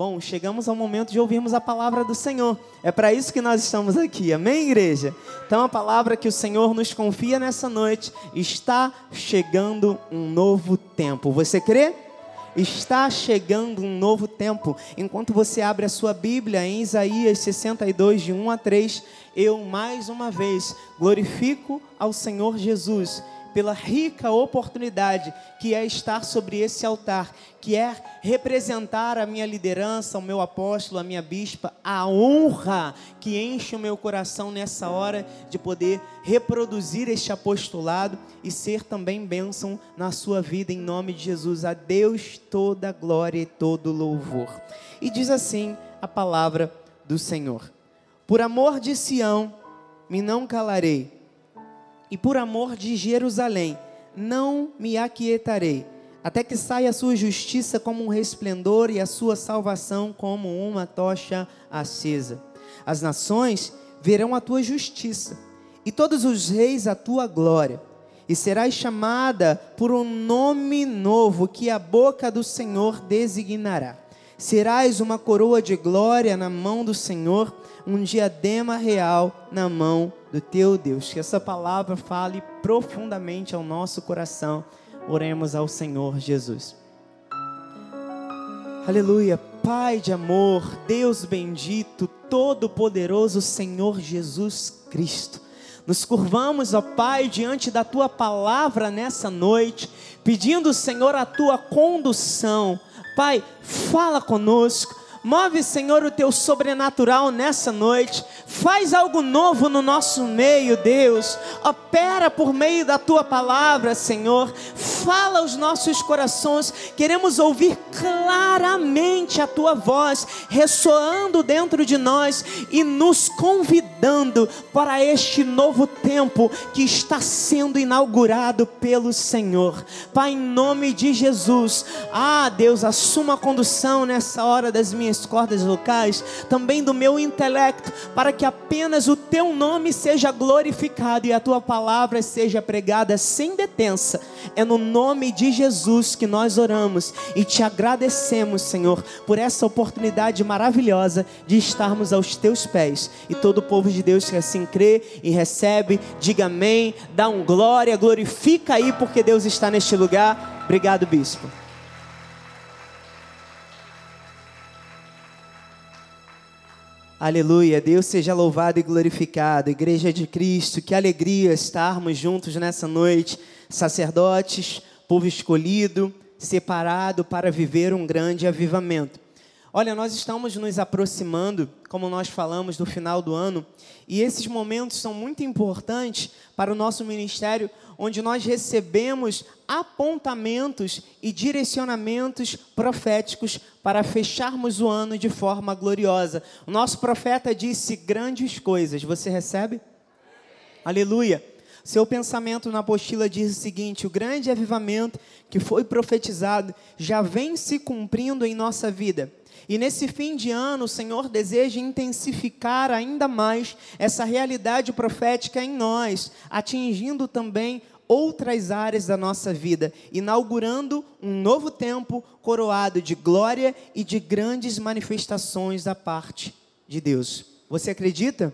Bom, chegamos ao momento de ouvirmos a palavra do Senhor. É para isso que nós estamos aqui, amém, igreja? Então, a palavra que o Senhor nos confia nessa noite está chegando um novo tempo. Você crê? Está chegando um novo tempo. Enquanto você abre a sua Bíblia em Isaías 62, de 1 a 3, eu mais uma vez glorifico ao Senhor Jesus pela rica oportunidade que é estar sobre esse altar, que é representar a minha liderança, o meu apóstolo, a minha bispa, a honra que enche o meu coração nessa hora de poder reproduzir este apostolado e ser também bênção na sua vida, em nome de Jesus. A Deus toda glória e todo louvor. E diz assim a palavra do Senhor: Por amor de Sião, me não calarei e por amor de Jerusalém não me aquietarei, até que saia a sua justiça como um resplendor e a sua salvação como uma tocha acesa. As nações verão a tua justiça, e todos os reis a tua glória. E serás chamada por um nome novo que a boca do Senhor designará. Serás uma coroa de glória na mão do Senhor, um diadema real na mão do teu Deus. Que essa palavra fale profundamente ao nosso coração. Oremos ao Senhor Jesus. Aleluia, Pai de amor, Deus bendito, todo-poderoso Senhor Jesus Cristo. Nos curvamos, ó Pai, diante da tua palavra nessa noite, pedindo, Senhor, a tua condução. Pai, fala conosco Move, Senhor, o teu sobrenatural nessa noite. Faz algo novo no nosso meio, Deus. Opera por meio da tua palavra, Senhor. Fala aos nossos corações. Queremos ouvir claramente a tua voz ressoando dentro de nós e nos convidando para este novo tempo que está sendo inaugurado pelo Senhor. Pai, em nome de Jesus. Ah, Deus, assuma a condução nessa hora das minhas minhas cordas vocais, também do meu intelecto, para que apenas o teu nome seja glorificado e a tua palavra seja pregada sem detença. É no nome de Jesus que nós oramos e te agradecemos, Senhor, por essa oportunidade maravilhosa de estarmos aos teus pés. E todo o povo de Deus que assim crê e recebe, diga amém, dá um glória, glorifica aí porque Deus está neste lugar. Obrigado, bispo. Aleluia, Deus seja louvado e glorificado. Igreja de Cristo, que alegria estarmos juntos nessa noite. Sacerdotes, povo escolhido, separado para viver um grande avivamento. Olha, nós estamos nos aproximando, como nós falamos, do final do ano, e esses momentos são muito importantes para o nosso ministério, onde nós recebemos apontamentos e direcionamentos proféticos para fecharmos o ano de forma gloriosa. O nosso profeta disse grandes coisas. Você recebe? Aleluia. Seu pensamento na apostila diz o seguinte: o grande avivamento que foi profetizado já vem se cumprindo em nossa vida. E nesse fim de ano, o Senhor deseja intensificar ainda mais essa realidade profética em nós, atingindo também outras áreas da nossa vida, inaugurando um novo tempo coroado de glória e de grandes manifestações da parte de Deus. Você acredita?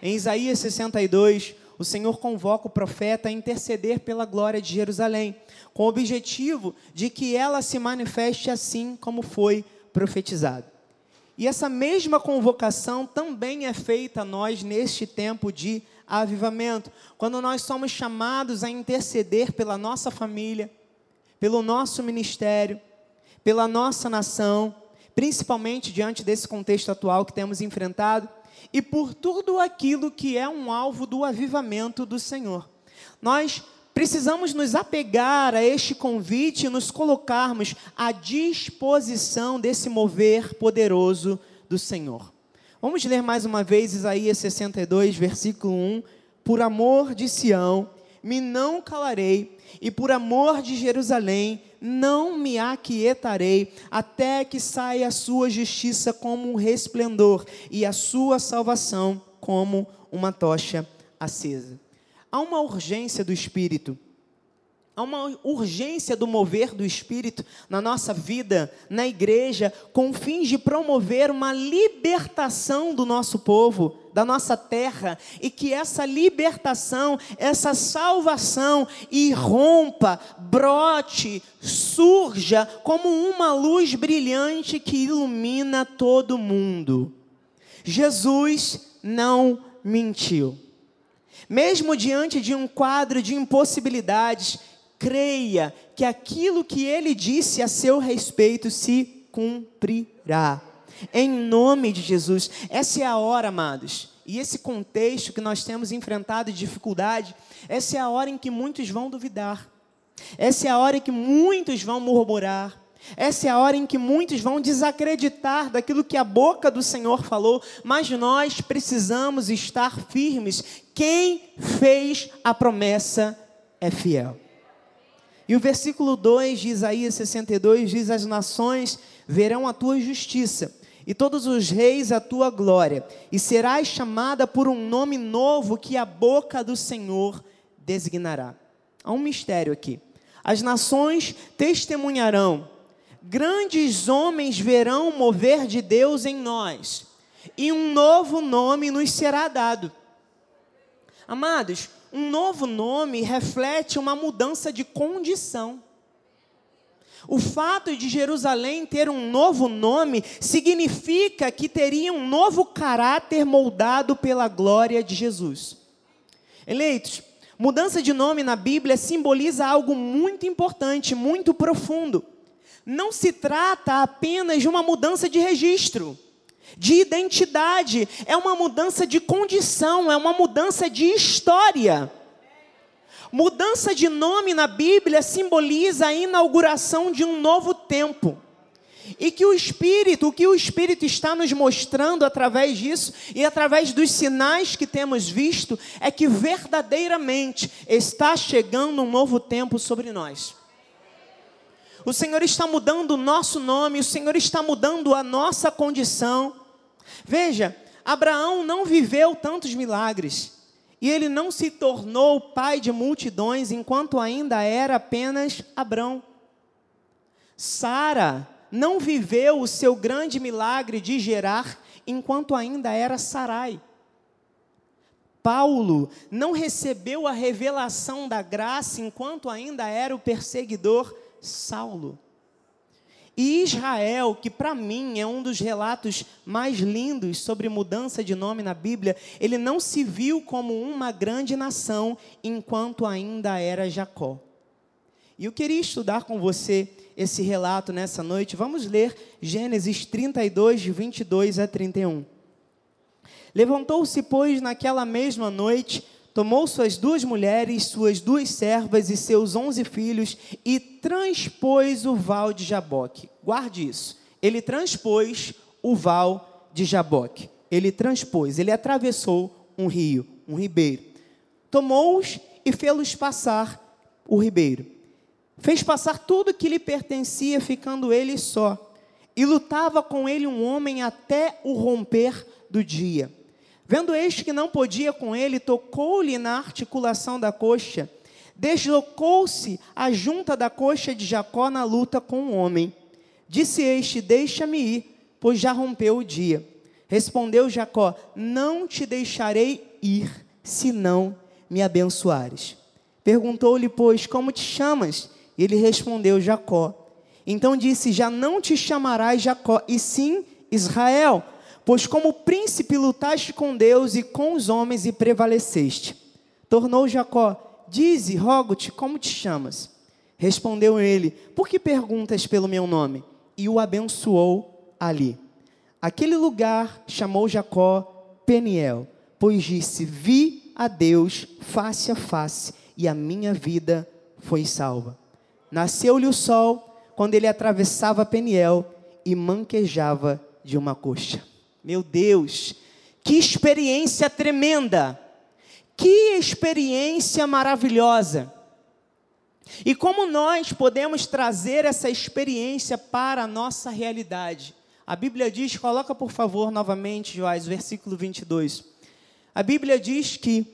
Em Isaías 62, o Senhor convoca o profeta a interceder pela glória de Jerusalém, com o objetivo de que ela se manifeste assim como foi profetizado. E essa mesma convocação também é feita a nós neste tempo de avivamento, quando nós somos chamados a interceder pela nossa família, pelo nosso ministério, pela nossa nação, principalmente diante desse contexto atual que temos enfrentado, e por tudo aquilo que é um alvo do avivamento do Senhor. Nós precisamos nos apegar a este convite e nos colocarmos à disposição desse mover poderoso do Senhor. Vamos ler mais uma vez Isaías 62, versículo 1. Por amor de Sião, me não calarei, e por amor de Jerusalém, não me aquietarei, até que saia a sua justiça como um resplendor, e a sua salvação como uma tocha acesa. Há uma urgência do Espírito, Há uma urgência do mover do Espírito na nossa vida, na igreja, com fins de promover uma libertação do nosso povo, da nossa terra, e que essa libertação, essa salvação irrompa, brote, surja como uma luz brilhante que ilumina todo mundo. Jesus não mentiu. Mesmo diante de um quadro de impossibilidades, creia que aquilo que ele disse a seu respeito se cumprirá. Em nome de Jesus. Essa é a hora, amados. E esse contexto que nós temos enfrentado de dificuldade, essa é a hora em que muitos vão duvidar. Essa é a hora em que muitos vão murmurar. Essa é a hora em que muitos vão desacreditar daquilo que a boca do Senhor falou, mas nós precisamos estar firmes. Quem fez a promessa é fiel. E o versículo 2 de Isaías 62 diz: As nações verão a tua justiça, e todos os reis a tua glória, e serás chamada por um nome novo que a boca do Senhor designará. Há um mistério aqui. As nações testemunharão, grandes homens verão o mover de Deus em nós, e um novo nome nos será dado. Amados, um novo nome reflete uma mudança de condição. O fato de Jerusalém ter um novo nome significa que teria um novo caráter moldado pela glória de Jesus. Eleitos, mudança de nome na Bíblia simboliza algo muito importante, muito profundo. Não se trata apenas de uma mudança de registro de identidade, é uma mudança de condição, é uma mudança de história. Mudança de nome na Bíblia simboliza a inauguração de um novo tempo. E que o Espírito, o que o Espírito está nos mostrando através disso e através dos sinais que temos visto, é que verdadeiramente está chegando um novo tempo sobre nós. O Senhor está mudando o nosso nome, o Senhor está mudando a nossa condição. Veja, Abraão não viveu tantos milagres. E ele não se tornou pai de multidões enquanto ainda era apenas Abrão. Sara não viveu o seu grande milagre de gerar enquanto ainda era Sarai. Paulo não recebeu a revelação da graça enquanto ainda era o perseguidor Saulo. E Israel, que para mim é um dos relatos mais lindos sobre mudança de nome na Bíblia, ele não se viu como uma grande nação enquanto ainda era Jacó. E eu queria estudar com você esse relato nessa noite. Vamos ler Gênesis 32, de 22 a 31. Levantou-se, pois, naquela mesma noite tomou suas duas mulheres, suas duas servas e seus onze filhos e transpôs o val de Jaboque. Guarde isso. Ele transpôs o val de Jaboque. Ele transpôs, ele atravessou um rio, um ribeiro. Tomou-os e fê-los passar o ribeiro. Fez passar tudo que lhe pertencia, ficando ele só. E lutava com ele um homem até o romper do dia. Vendo este que não podia com ele, tocou-lhe na articulação da coxa, deslocou-se a junta da coxa de Jacó na luta com o homem. Disse este: Deixa-me ir, pois já rompeu o dia. Respondeu Jacó: Não te deixarei ir, se não me abençoares. Perguntou-lhe, pois, como te chamas? Ele respondeu: Jacó. Então disse: Já não te chamarás Jacó, e sim Israel Pois como príncipe lutaste com Deus e com os homens e prevaleceste. Tornou Jacó: Dize, rogo-te, como te chamas? Respondeu ele: Por que perguntas pelo meu nome? E o abençoou ali. Aquele lugar chamou Jacó Peniel, pois disse: Vi a Deus face a face, e a minha vida foi salva. Nasceu-lhe o sol quando ele atravessava Peniel e manquejava de uma coxa. Meu Deus, que experiência tremenda! Que experiência maravilhosa! E como nós podemos trazer essa experiência para a nossa realidade? A Bíblia diz, coloca por favor novamente, Joás, versículo 22. A Bíblia diz que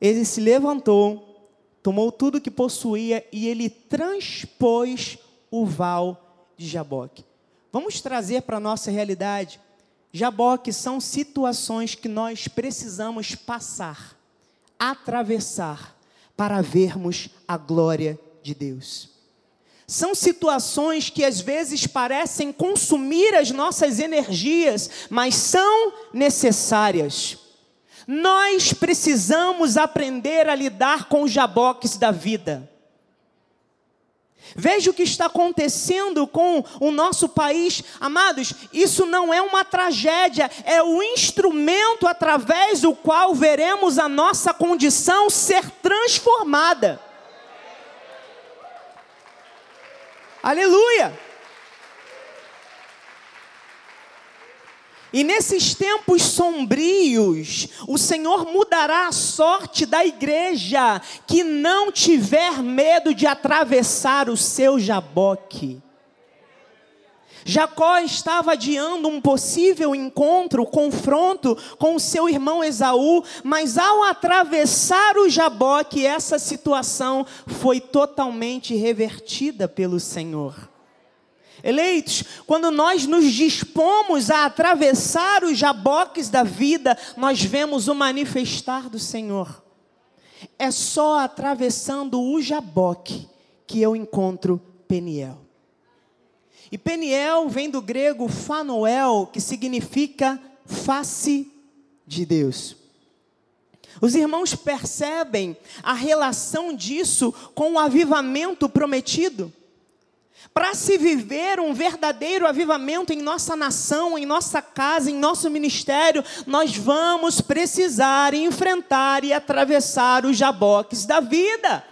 ele se levantou, tomou tudo que possuía e ele transpôs o val de Jaboque. Vamos trazer para a nossa realidade. Jaboque são situações que nós precisamos passar, atravessar, para vermos a glória de Deus. São situações que às vezes parecem consumir as nossas energias, mas são necessárias. Nós precisamos aprender a lidar com os jaboques da vida. Veja o que está acontecendo com o nosso país. Amados, isso não é uma tragédia, é o instrumento através do qual veremos a nossa condição ser transformada. Aleluia! E nesses tempos sombrios, o Senhor mudará a sorte da igreja que não tiver medo de atravessar o seu jaboque. Jacó estava adiando um possível encontro, confronto com o seu irmão Esaú, mas ao atravessar o jaboque, essa situação foi totalmente revertida pelo Senhor. Eleitos, quando nós nos dispomos a atravessar os jaboques da vida, nós vemos o manifestar do Senhor. É só atravessando o jaboque que eu encontro Peniel. E Peniel vem do grego Fanoel, que significa face de Deus. Os irmãos percebem a relação disso com o avivamento prometido. Para se viver um verdadeiro avivamento em nossa nação, em nossa casa, em nosso ministério, nós vamos precisar enfrentar e atravessar os jaboques da vida.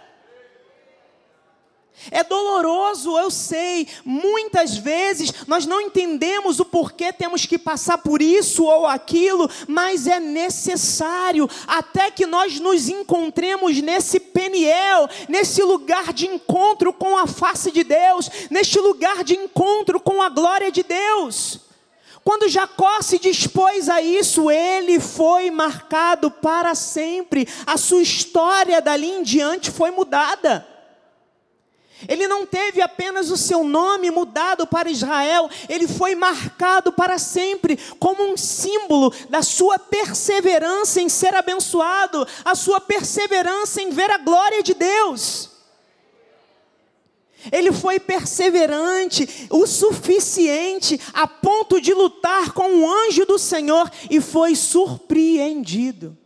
É doloroso, eu sei. Muitas vezes nós não entendemos o porquê temos que passar por isso ou aquilo, mas é necessário até que nós nos encontremos nesse Peniel, nesse lugar de encontro com a face de Deus, neste lugar de encontro com a glória de Deus. Quando Jacó se dispôs a isso, ele foi marcado para sempre. A sua história dali em diante foi mudada. Ele não teve apenas o seu nome mudado para Israel, ele foi marcado para sempre como um símbolo da sua perseverança em ser abençoado, a sua perseverança em ver a glória de Deus. Ele foi perseverante o suficiente a ponto de lutar com o anjo do Senhor e foi surpreendido.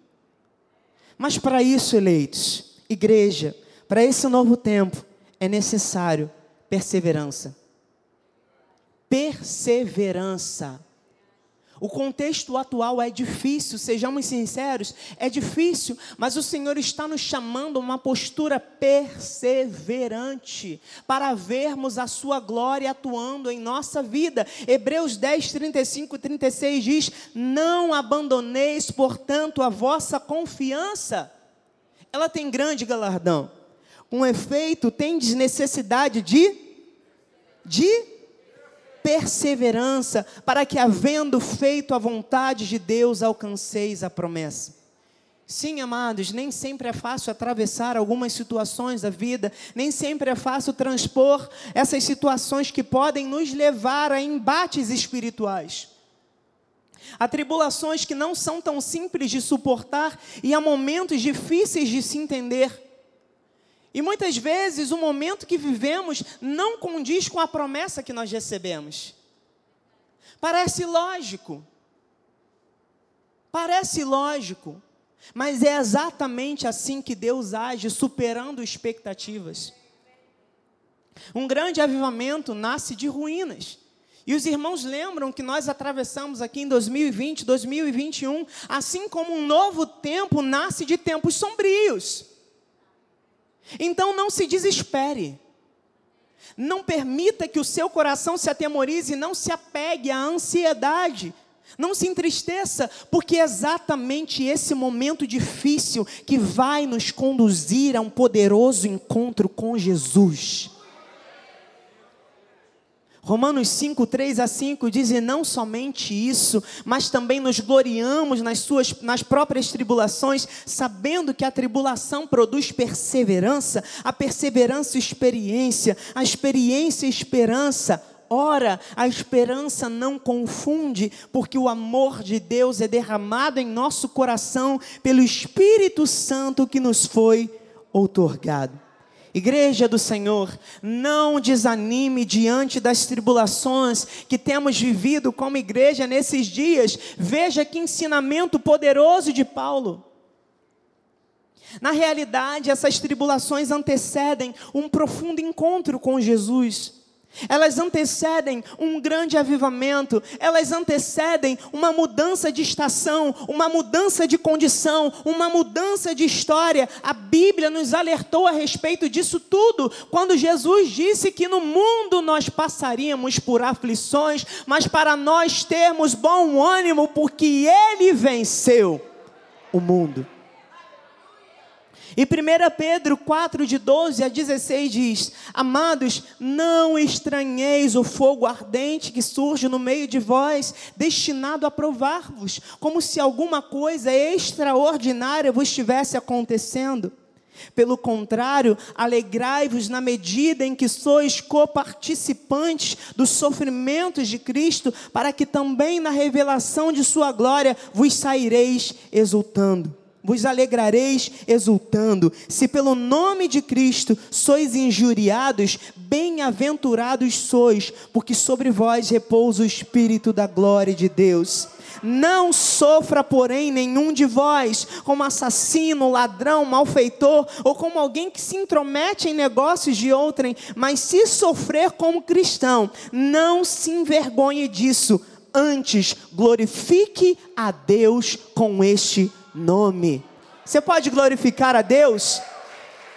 Mas para isso, eleitos, igreja, para esse novo tempo, é necessário perseverança. Perseverança. O contexto atual é difícil, sejamos sinceros, é difícil, mas o Senhor está nos chamando a uma postura perseverante para vermos a Sua glória atuando em nossa vida. Hebreus 10, 35 e 36 diz: Não abandoneis, portanto, a vossa confiança, ela tem grande galardão. Com efeito, tendes necessidade de de perseverança, para que havendo feito a vontade de Deus, alcanceis a promessa. Sim, amados, nem sempre é fácil atravessar algumas situações da vida, nem sempre é fácil transpor essas situações que podem nos levar a embates espirituais. Há tribulações que não são tão simples de suportar e há momentos difíceis de se entender. E muitas vezes o momento que vivemos não condiz com a promessa que nós recebemos. Parece lógico. Parece lógico. Mas é exatamente assim que Deus age, superando expectativas. Um grande avivamento nasce de ruínas. E os irmãos lembram que nós atravessamos aqui em 2020, 2021, assim como um novo tempo nasce de tempos sombrios. Então não se desespere. Não permita que o seu coração se atemorize, não se apegue à ansiedade. Não se entristeça, porque é exatamente esse momento difícil que vai nos conduzir a um poderoso encontro com Jesus. Romanos 5, 3 a 5 diz: E não somente isso, mas também nos gloriamos nas, suas, nas próprias tribulações, sabendo que a tribulação produz perseverança, a perseverança, experiência, a experiência, esperança. Ora, a esperança não confunde, porque o amor de Deus é derramado em nosso coração pelo Espírito Santo que nos foi outorgado. Igreja do Senhor, não desanime diante das tribulações que temos vivido como igreja nesses dias. Veja que ensinamento poderoso de Paulo. Na realidade, essas tribulações antecedem um profundo encontro com Jesus elas antecedem um grande avivamento, elas antecedem uma mudança de estação, uma mudança de condição, uma mudança de história. A Bíblia nos alertou a respeito disso tudo, quando Jesus disse que no mundo nós passaríamos por aflições, mas para nós termos bom ânimo, porque Ele venceu o mundo. E 1 Pedro 4, de 12 a 16 diz: Amados, não estranheis o fogo ardente que surge no meio de vós, destinado a provar-vos, como se alguma coisa extraordinária vos estivesse acontecendo. Pelo contrário, alegrai-vos na medida em que sois coparticipantes dos sofrimentos de Cristo, para que também na revelação de Sua glória vos saireis exultando vos alegrareis exultando. Se pelo nome de Cristo sois injuriados, bem-aventurados sois, porque sobre vós repousa o Espírito da glória de Deus. Não sofra, porém, nenhum de vós como assassino, ladrão, malfeitor ou como alguém que se intromete em negócios de outrem, mas se sofrer como cristão, não se envergonhe disso, antes glorifique a Deus com este nome. Você pode glorificar a Deus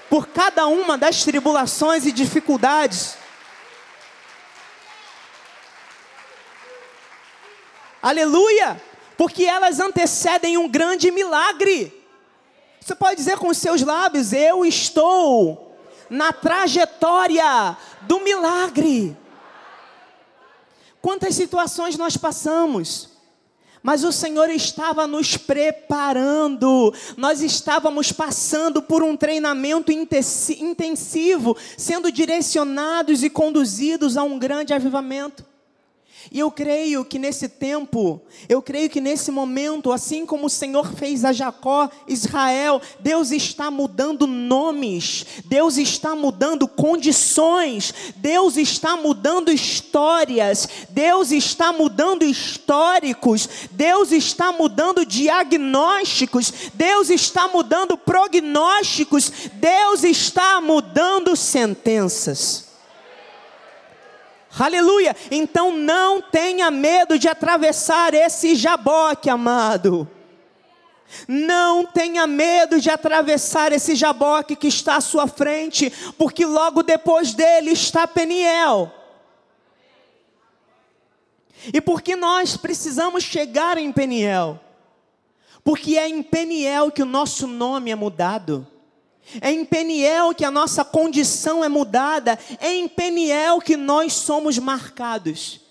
por cada uma das tribulações e dificuldades. Aleluia! Porque elas antecedem um grande milagre. Você pode dizer com os seus lábios: Eu estou na trajetória do milagre. Quantas situações nós passamos? Mas o Senhor estava nos preparando, nós estávamos passando por um treinamento intensivo, sendo direcionados e conduzidos a um grande avivamento. E eu creio que nesse tempo, eu creio que nesse momento, assim como o Senhor fez a Jacó, Israel, Deus está mudando nomes, Deus está mudando condições, Deus está mudando histórias, Deus está mudando históricos, Deus está mudando diagnósticos, Deus está mudando prognósticos, Deus está mudando sentenças. Aleluia! Então não tenha medo de atravessar esse jaboque, amado. Não tenha medo de atravessar esse jaboque que está à sua frente, porque logo depois dele está Peniel. E porque nós precisamos chegar em Peniel? Porque é em Peniel que o nosso nome é mudado. É em Peniel que a nossa condição é mudada, é em Peniel que nós somos marcados.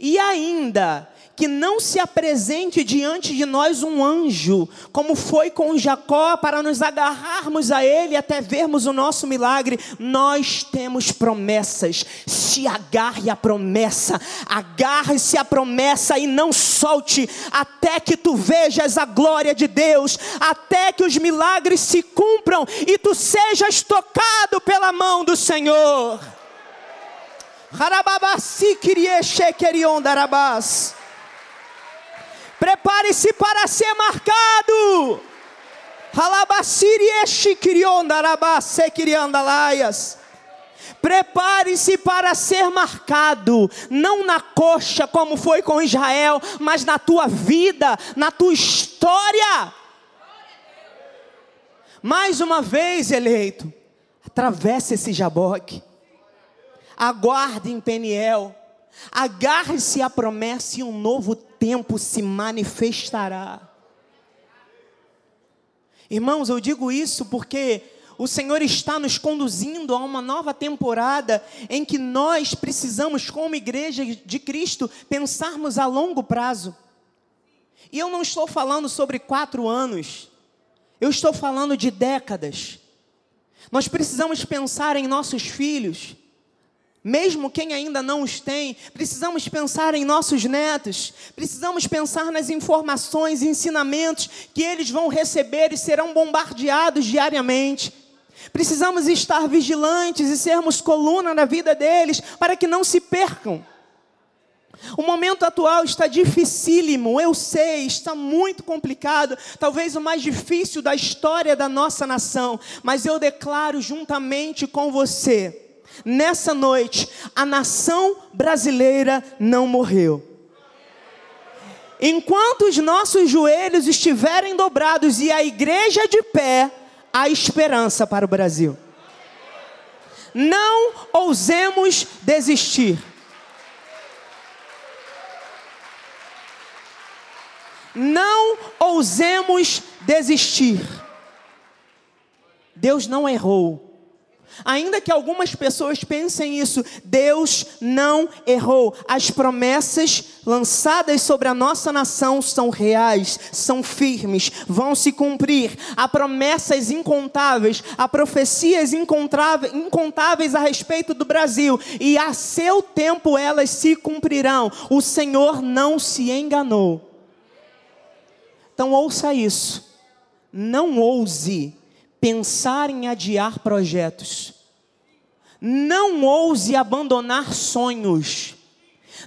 E ainda, que não se apresente diante de nós um anjo, como foi com Jacó, para nos agarrarmos a ele até vermos o nosso milagre. Nós temos promessas. Se agarre à promessa, agarre-se à promessa e não solte até que tu vejas a glória de Deus, até que os milagres se cumpram e tu sejas tocado pela mão do Senhor. Prepare-se para ser marcado. Prepare-se para ser marcado, não na coxa como foi com Israel, mas na tua vida, na tua história. Mais uma vez, eleito, atravesse esse jaboque, aguarde em Peniel, agarre-se à promessa e um novo tempo se manifestará. Irmãos, eu digo isso porque o Senhor está nos conduzindo a uma nova temporada em que nós precisamos, como igreja de Cristo, pensarmos a longo prazo. E eu não estou falando sobre quatro anos, eu estou falando de décadas. Nós precisamos pensar em nossos filhos, mesmo quem ainda não os tem, precisamos pensar em nossos netos, precisamos pensar nas informações e ensinamentos que eles vão receber e serão bombardeados diariamente. Precisamos estar vigilantes e sermos coluna na vida deles para que não se percam. O momento atual está dificílimo, eu sei, está muito complicado, talvez o mais difícil da história da nossa nação, mas eu declaro juntamente com você, nessa noite, a nação brasileira não morreu. Enquanto os nossos joelhos estiverem dobrados e a igreja de pé, há esperança para o Brasil. Não ousemos desistir. Não ousemos desistir. Deus não errou. Ainda que algumas pessoas pensem isso, Deus não errou. As promessas lançadas sobre a nossa nação são reais, são firmes, vão se cumprir. Há promessas incontáveis, há profecias incontáveis a respeito do Brasil, e a seu tempo elas se cumprirão. O Senhor não se enganou. Então ouça isso. Não ouse pensar em adiar projetos. Não ouse abandonar sonhos.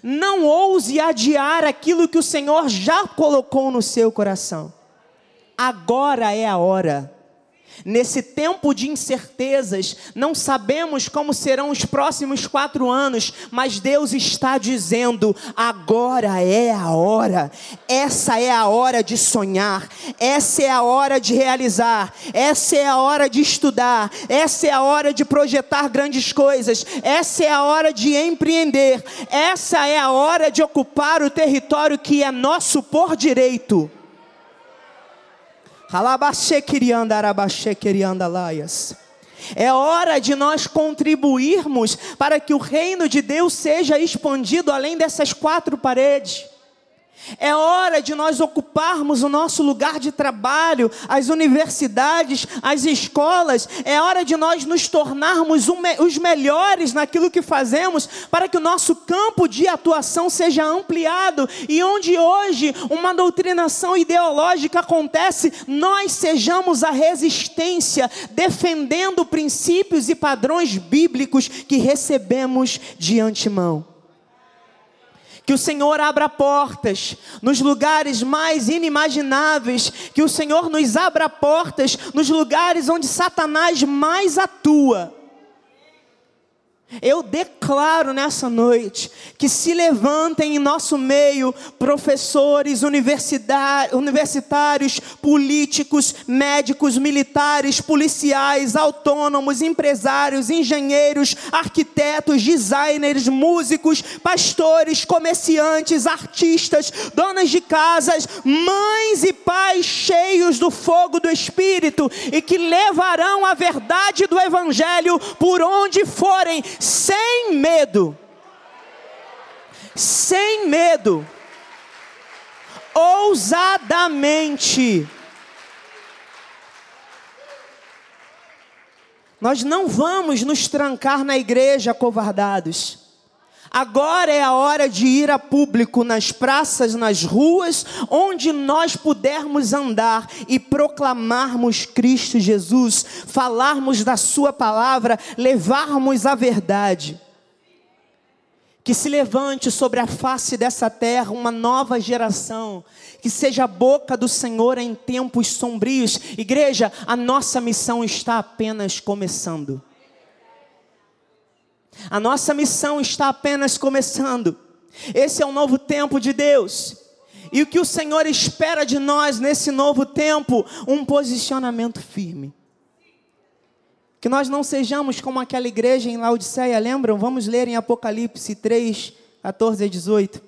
Não ouse adiar aquilo que o Senhor já colocou no seu coração. Agora é a hora. Nesse tempo de incertezas, não sabemos como serão os próximos quatro anos, mas Deus está dizendo: agora é a hora, essa é a hora de sonhar, essa é a hora de realizar, essa é a hora de estudar, essa é a hora de projetar grandes coisas, essa é a hora de empreender, essa é a hora de ocupar o território que é nosso por direito. É hora de nós contribuirmos para que o reino de Deus seja expandido além dessas quatro paredes. É hora de nós ocuparmos o nosso lugar de trabalho, as universidades, as escolas. É hora de nós nos tornarmos os melhores naquilo que fazemos, para que o nosso campo de atuação seja ampliado e onde hoje uma doutrinação ideológica acontece, nós sejamos a resistência, defendendo princípios e padrões bíblicos que recebemos de antemão. Que o Senhor abra portas nos lugares mais inimagináveis. Que o Senhor nos abra portas nos lugares onde Satanás mais atua. Eu declaro nessa noite que se levantem em nosso meio professores universitários, políticos, médicos, militares, policiais, autônomos, empresários, engenheiros, arquitetos, designers, músicos, pastores, comerciantes, artistas, donas de casas, mães e pais cheios do fogo do Espírito e que levarão a verdade do Evangelho por onde forem sem medo. Sem medo. Ousadamente. Nós não vamos nos trancar na igreja covardados. Agora é a hora de ir a público nas praças, nas ruas, onde nós pudermos andar e proclamarmos Cristo Jesus, falarmos da Sua palavra, levarmos a verdade. Que se levante sobre a face dessa terra uma nova geração, que seja a boca do Senhor em tempos sombrios. Igreja, a nossa missão está apenas começando. A nossa missão está apenas começando. Esse é o novo tempo de Deus. E o que o Senhor espera de nós nesse novo tempo? Um posicionamento firme. Que nós não sejamos como aquela igreja em Laodiceia, lembram? Vamos ler em Apocalipse 3, 14 a 18.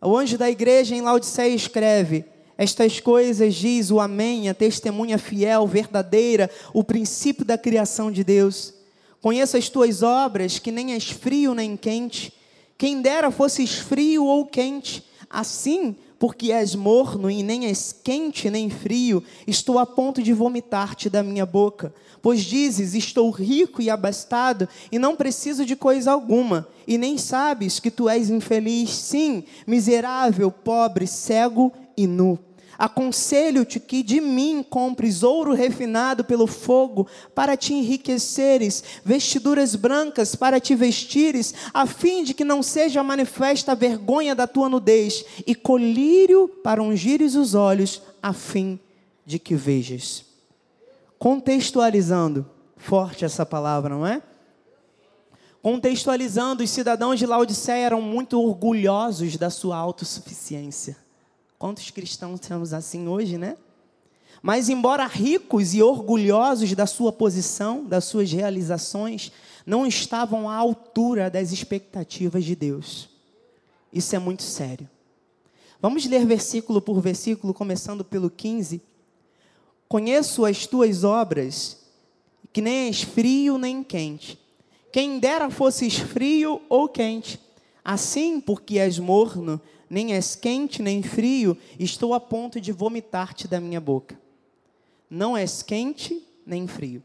O anjo da igreja em Laodiceia escreve: Estas coisas diz o Amém, a testemunha fiel, verdadeira, o princípio da criação de Deus. Conheço as tuas obras, que nem és frio nem quente. Quem dera fosses frio ou quente. Assim, porque és morno e nem és quente nem frio, estou a ponto de vomitar-te da minha boca. Pois dizes: Estou rico e abastado, e não preciso de coisa alguma, e nem sabes que tu és infeliz, sim, miserável, pobre, cego e nu. Aconselho-te que de mim compres ouro refinado pelo fogo, para te enriqueceres, vestiduras brancas para te vestires, a fim de que não seja manifesta a vergonha da tua nudez, e colírio para ungires os olhos, a fim de que vejas. Contextualizando, forte essa palavra, não é? Contextualizando, os cidadãos de Laodiceia eram muito orgulhosos da sua autossuficiência. Quantos cristãos temos assim hoje, né? Mas, embora ricos e orgulhosos da sua posição, das suas realizações, não estavam à altura das expectativas de Deus. Isso é muito sério. Vamos ler versículo por versículo, começando pelo 15. Conheço as tuas obras, que nem és frio nem quente. Quem dera fosses frio ou quente. Assim, porque és morno, nem és quente nem frio, estou a ponto de vomitar-te da minha boca. Não és quente nem frio.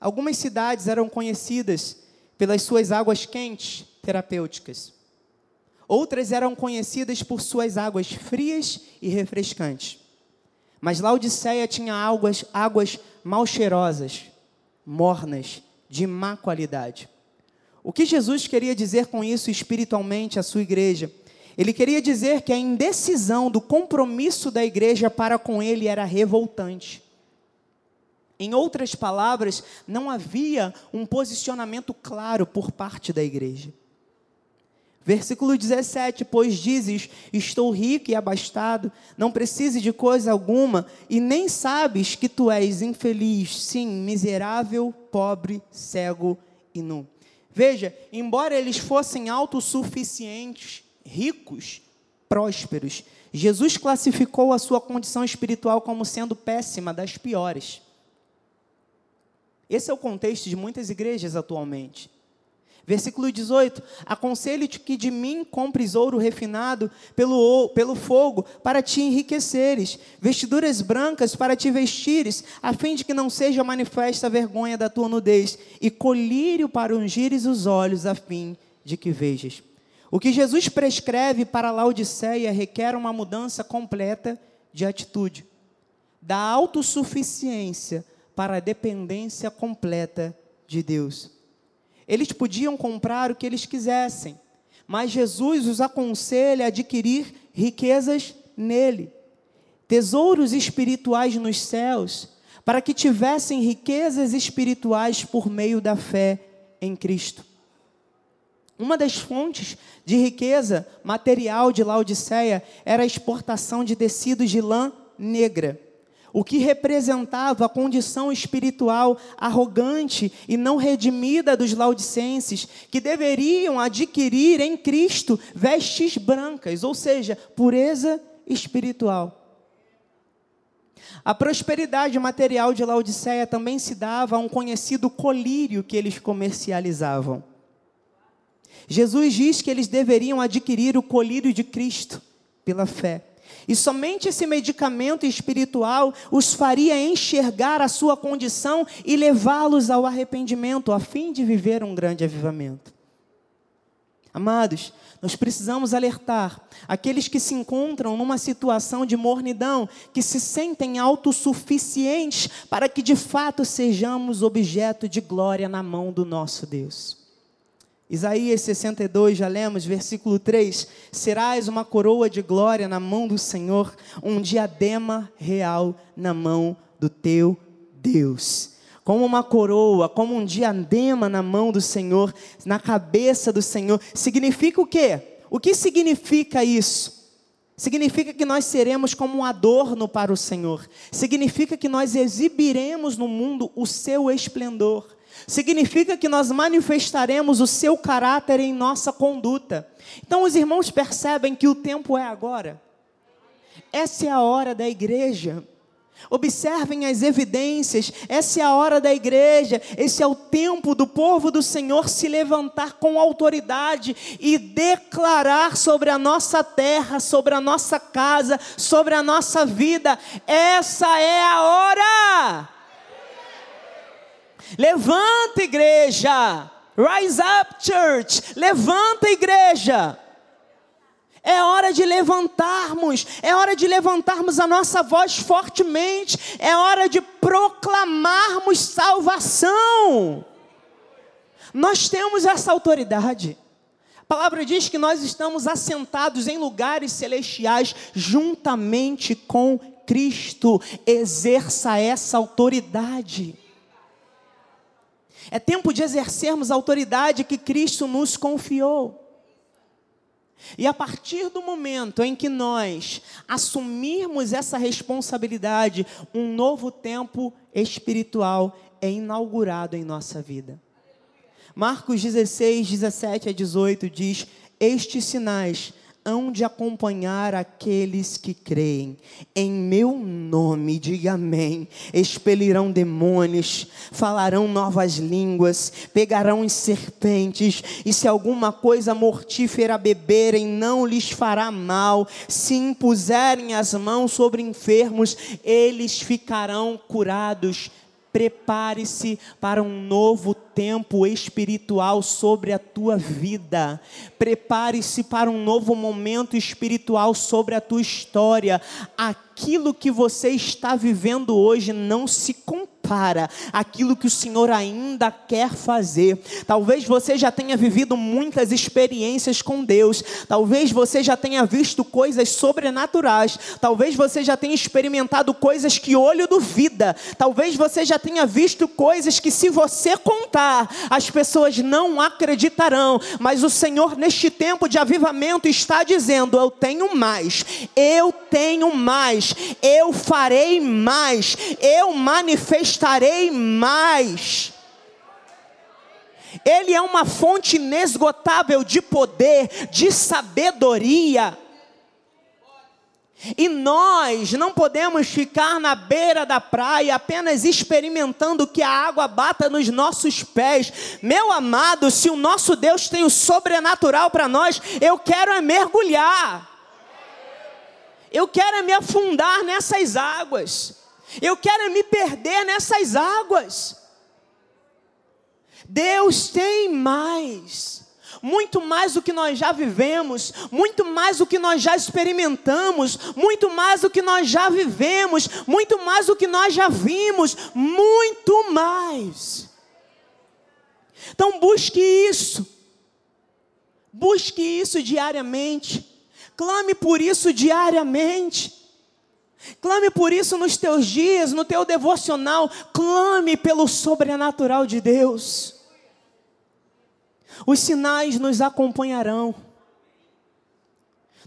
Algumas cidades eram conhecidas pelas suas águas quentes, terapêuticas. Outras eram conhecidas por suas águas frias e refrescantes. Mas Laodiceia tinha águas, águas mal cheirosas, mornas, de má qualidade. O que Jesus queria dizer com isso espiritualmente à sua igreja ele queria dizer que a indecisão do compromisso da igreja para com ele era revoltante. Em outras palavras, não havia um posicionamento claro por parte da igreja. Versículo 17: Pois dizes: Estou rico e abastado, não precise de coisa alguma, e nem sabes que tu és infeliz, sim, miserável, pobre, cego e nu. Veja, embora eles fossem autossuficientes, ricos, prósperos. Jesus classificou a sua condição espiritual como sendo péssima, das piores. Esse é o contexto de muitas igrejas atualmente. Versículo 18: Aconselho-te que de mim compres ouro refinado pelo, pelo fogo, para te enriqueceres, vestiduras brancas para te vestires, a fim de que não seja manifesta a vergonha da tua nudez, e colírio para ungires os olhos, a fim de que vejas. O que Jesus prescreve para Laodiceia requer uma mudança completa de atitude, da autossuficiência para a dependência completa de Deus. Eles podiam comprar o que eles quisessem, mas Jesus os aconselha a adquirir riquezas nele, tesouros espirituais nos céus, para que tivessem riquezas espirituais por meio da fé em Cristo. Uma das fontes de riqueza material de Laodiceia era a exportação de tecidos de lã negra, o que representava a condição espiritual arrogante e não redimida dos laodicenses, que deveriam adquirir em Cristo vestes brancas, ou seja, pureza espiritual. A prosperidade material de Laodiceia também se dava a um conhecido colírio que eles comercializavam. Jesus diz que eles deveriam adquirir o colírio de Cristo pela fé. E somente esse medicamento espiritual os faria enxergar a sua condição e levá-los ao arrependimento, a fim de viver um grande avivamento. Amados, nós precisamos alertar aqueles que se encontram numa situação de mornidão, que se sentem autossuficientes para que de fato sejamos objeto de glória na mão do nosso Deus. Isaías 62, já lemos, versículo 3: Serás uma coroa de glória na mão do Senhor, um diadema real na mão do teu Deus. Como uma coroa, como um diadema na mão do Senhor, na cabeça do Senhor. Significa o quê? O que significa isso? Significa que nós seremos como um adorno para o Senhor. Significa que nós exibiremos no mundo o seu esplendor significa que nós manifestaremos o seu caráter em nossa conduta. Então os irmãos percebem que o tempo é agora. Essa é a hora da igreja. Observem as evidências, essa é a hora da igreja, esse é o tempo do povo do Senhor se levantar com autoridade e declarar sobre a nossa terra, sobre a nossa casa, sobre a nossa vida: essa é a hora. Levanta, igreja. Rise up, church. Levanta, igreja. É hora de levantarmos, é hora de levantarmos a nossa voz fortemente, é hora de proclamarmos salvação. Nós temos essa autoridade. A palavra diz que nós estamos assentados em lugares celestiais juntamente com Cristo. Exerça essa autoridade. É tempo de exercermos a autoridade que Cristo nos confiou. E a partir do momento em que nós assumirmos essa responsabilidade, um novo tempo espiritual é inaugurado em nossa vida. Marcos 16, 17 a 18 diz: Estes sinais hão de acompanhar aqueles que creem. Em meu nome, diga amém. Expelirão demônios, falarão novas línguas, pegarão em serpentes, e se alguma coisa mortífera beberem, não lhes fará mal. Se impuserem as mãos sobre enfermos, eles ficarão curados. Prepare-se para um novo tempo espiritual sobre a tua vida. Prepare-se para um novo momento espiritual sobre a tua história. Aquilo que você está vivendo hoje não se compara para aquilo que o Senhor ainda quer fazer. Talvez você já tenha vivido muitas experiências com Deus, talvez você já tenha visto coisas sobrenaturais, talvez você já tenha experimentado coisas que olho duvida, talvez você já tenha visto coisas que, se você contar, as pessoas não acreditarão, mas o Senhor, neste tempo de avivamento, está dizendo: Eu tenho mais, eu tenho mais, eu farei mais, eu manifestarei estarei mais. Ele é uma fonte inesgotável de poder, de sabedoria. E nós não podemos ficar na beira da praia apenas experimentando que a água bata nos nossos pés. Meu amado, se o nosso Deus tem o sobrenatural para nós, eu quero é mergulhar. Eu quero é me afundar nessas águas. Eu quero me perder nessas águas. Deus tem mais, muito mais do que nós já vivemos, muito mais do que nós já experimentamos, muito mais do que nós já vivemos, muito mais do que nós já vimos, muito mais. Então busque isso, busque isso diariamente, clame por isso diariamente. Clame por isso nos teus dias, no teu devocional. Clame pelo sobrenatural de Deus. Os sinais nos acompanharão.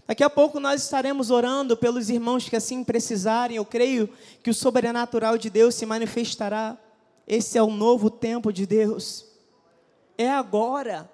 Daqui a pouco nós estaremos orando pelos irmãos que assim precisarem. Eu creio que o sobrenatural de Deus se manifestará. Esse é o novo tempo de Deus. É agora.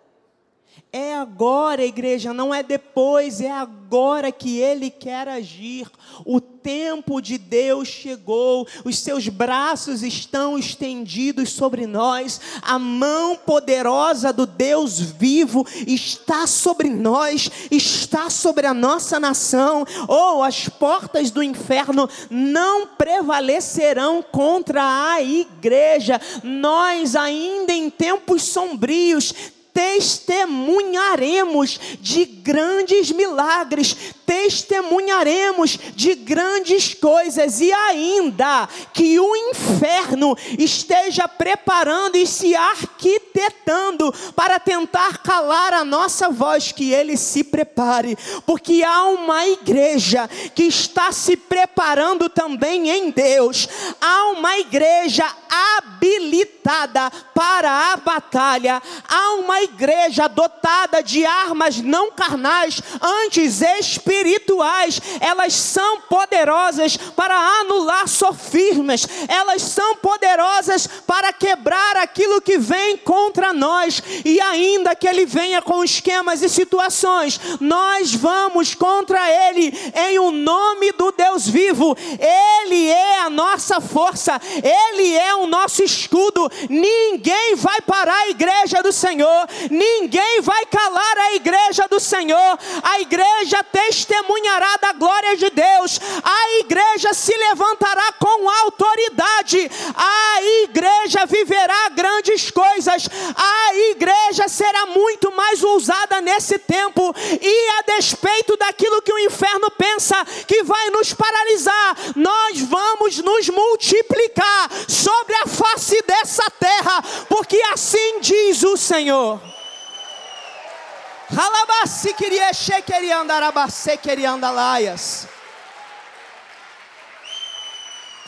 É agora, igreja, não é depois, é agora que Ele quer agir. O tempo de Deus chegou, os seus braços estão estendidos sobre nós, a mão poderosa do Deus vivo está sobre nós, está sobre a nossa nação. Ou oh, as portas do inferno não prevalecerão contra a igreja. Nós, ainda em tempos sombrios, testemunharemos de grandes milagres, testemunharemos de grandes coisas, e ainda que o inferno esteja preparando e se arquitetando para tentar calar a nossa voz, que ele se prepare, porque há uma igreja que está se preparando também em Deus, há uma igreja habilitada para a batalha, há uma igreja dotada de armas não carnais, antes espirituais. Elas são poderosas para anular sofismas, elas são poderosas para quebrar aquilo que vem contra nós, e ainda que ele venha com esquemas e situações, nós vamos contra ele em o nome do Deus vivo. Ele é a nossa força, ele é o nosso escudo. Ninguém vai parar a igreja do Senhor, ninguém vai calar a igreja do Senhor. A igreja testemunhará da glória de Deus, a igreja se levantará com autoridade, a igreja viverá grandes coisas, a igreja será muito mais ousada nesse tempo, e a despeito daquilo que o inferno pensa que vai nos paralisar, nós vamos nos multiplicar sobre a face dessa terra, porque assim diz o Senhor. Halabassi queria queria andar abasse queria andar laias.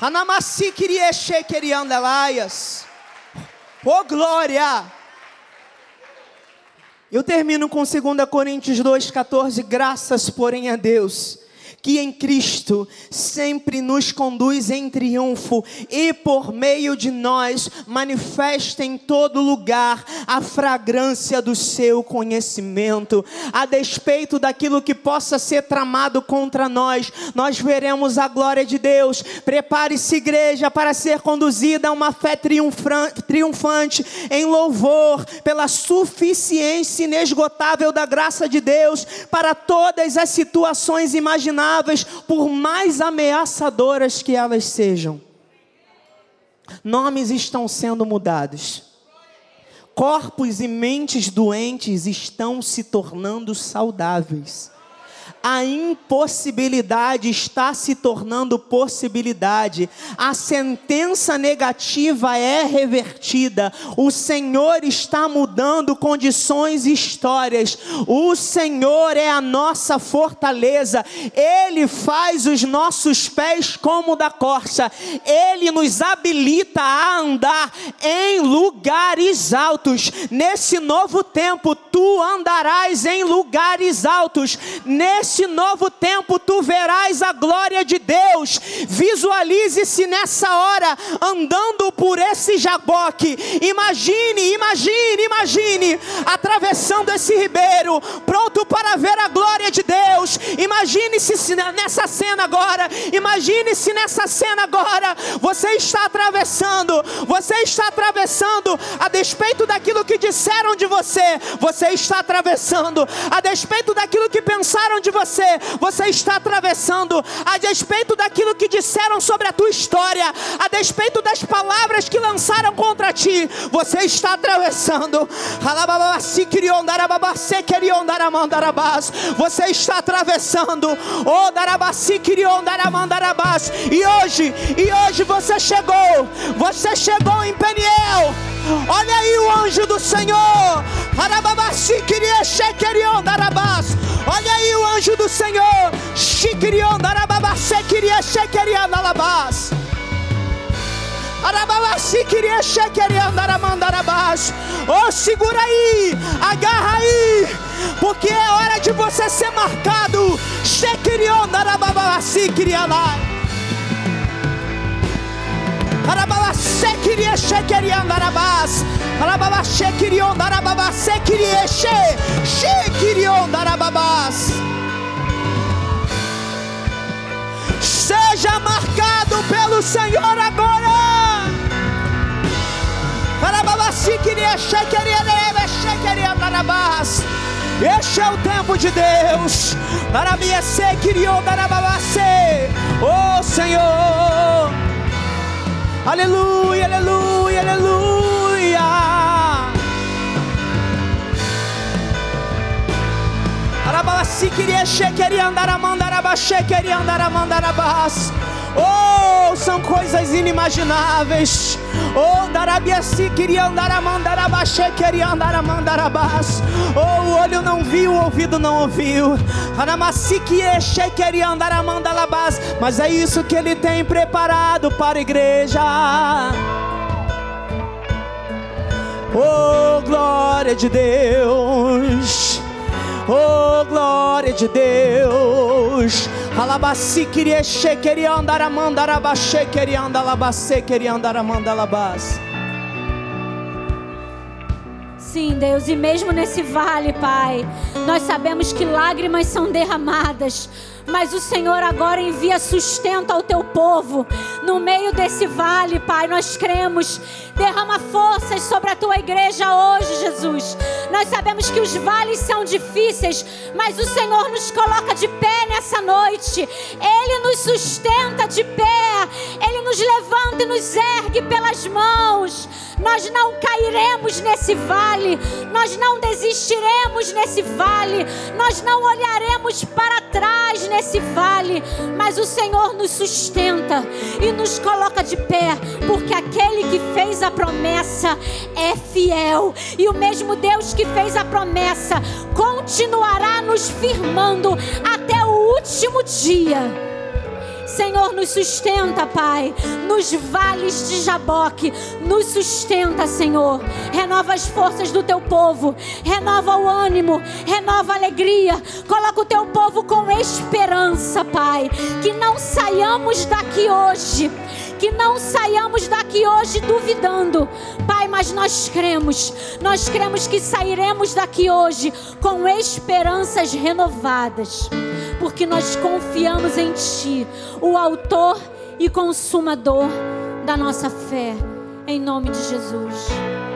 Hanamasi queria queria andar laias. Oh glória! Eu termino com 2 Coríntios 2,14. Graças, porém, a Deus que em Cristo sempre nos conduz em triunfo e por meio de nós manifesta em todo lugar a fragrância do seu conhecimento. A despeito daquilo que possa ser tramado contra nós, nós veremos a glória de Deus. Prepare-se, igreja, para ser conduzida a uma fé triunfante em louvor pela suficiência inesgotável da graça de Deus para todas as situações imagináveis por mais ameaçadoras que elas sejam. Nomes estão sendo mudados. Corpos e mentes doentes estão se tornando saudáveis a impossibilidade está se tornando possibilidade, a sentença negativa é revertida, o Senhor está mudando condições e histórias, o Senhor é a nossa fortaleza, Ele faz os nossos pés como da corça, Ele nos habilita a andar em lugares altos, nesse novo tempo tu andarás em lugares altos, nesse nesse novo tempo tu verás a glória de Deus. Visualize-se nessa hora andando por esse jaboque. Imagine, imagine, imagine atravessando esse ribeiro, pronto para ver a glória de Deus. Imagine-se nessa cena agora. Imagine-se nessa cena agora. Você está atravessando, você está atravessando a despeito daquilo que disseram de você. Você está atravessando a despeito daquilo que pensaram de você você, você está atravessando, a despeito daquilo que disseram sobre a tua história, a despeito das palavras que lançaram contra ti, você está atravessando. Você está atravessando. E hoje, e hoje você chegou. Você chegou em Peniel. Olha aí o anjo do Senhor. Olha aí o anjo do Senhor. Oh, segura aí, agarra aí, porque é hora de você ser marcado. Shekirion Senhor agora. Che che. Este é o tempo de Deus. Andarababase. Oh Senhor. Aleluia, aleluia, aleluia. Arabasi queria queria andar a mandar abaixo, queria andar a mandar abaixo. Oh, são coisas inimagináveis. Oh, Darabiasi queria andar a mandar abaixo, queria andar a mandar abaixo. Oh, o olho não viu, o ouvido não ouviu. Anamasi queria andar a mandar abaixo. Mas é isso que ele tem preparado para a igreja. Oh, glória de Deus. Oh, glória de Deus. Alabassi queria queria andar a mandar abaixo, queria andar alabasse, queria andar a mandar alabas. Sim, Deus, e mesmo nesse vale, Pai, nós sabemos que lágrimas são derramadas, mas o Senhor agora envia sustento ao teu povo. No meio desse vale, Pai, nós cremos. Derrama forças sobre a tua igreja hoje, Jesus. Nós sabemos que os vales são difíceis, mas o Senhor nos coloca de pé nessa noite. Ele nos sustenta de pé. Ele nos levanta e nos ergue pelas mãos. Nós não cairemos nesse vale, nós não desistiremos nesse vale, nós não olharemos para trás nesse vale, mas o Senhor nos sustenta e nos coloca de pé, porque aquele que fez a promessa é fiel, e o mesmo Deus que fez a promessa continuará nos firmando até o último dia. Senhor, nos sustenta, Pai, nos vales de Jaboque, nos sustenta, Senhor. Renova as forças do teu povo, renova o ânimo, renova a alegria. Coloca o teu povo com esperança, Pai. Que não saiamos daqui hoje que não saiamos daqui hoje duvidando, Pai, mas nós cremos, nós cremos que sairemos daqui hoje com esperanças renovadas. Porque nós confiamos em Ti, o Autor e Consumador da nossa fé, em nome de Jesus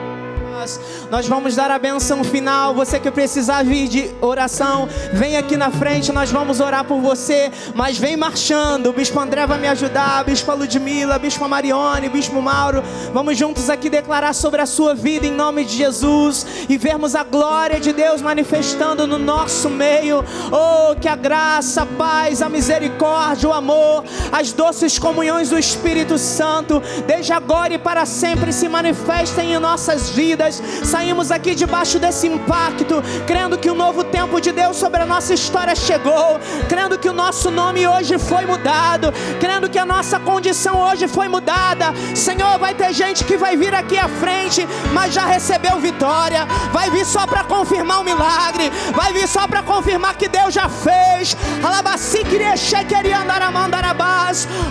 nós. Nós vamos dar a benção final. Você que precisar vir de oração, vem aqui na frente, nós vamos orar por você. Mas vem marchando. O Bispo André vai me ajudar, Bispo Ludmila, Bispo Marione, Bispo Mauro. Vamos juntos aqui declarar sobre a sua vida em nome de Jesus e vermos a glória de Deus manifestando no nosso meio. Oh, que a graça, a paz, a misericórdia, o amor, as doces comunhões do Espírito Santo, desde agora e para sempre se manifestem em nossas vidas saímos aqui debaixo desse impacto, crendo que o novo tempo de Deus sobre a nossa história chegou, crendo que o nosso nome hoje foi mudado, crendo que a nossa condição hoje foi mudada. Senhor, vai ter gente que vai vir aqui à frente, mas já recebeu vitória, vai vir só para confirmar o milagre, vai vir só para confirmar que Deus já fez.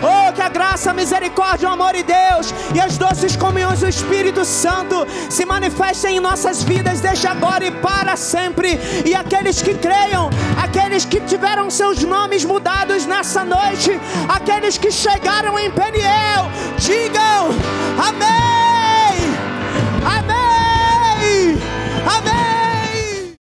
Oh, que a graça, a misericórdia, o amor de Deus e as doces comunhões do Espírito Santo se manifestem manifesta em nossas vidas desde agora e para sempre. E aqueles que creiam, aqueles que tiveram seus nomes mudados nessa noite, aqueles que chegaram em Peniel, digam: Amém! Amém! Amém!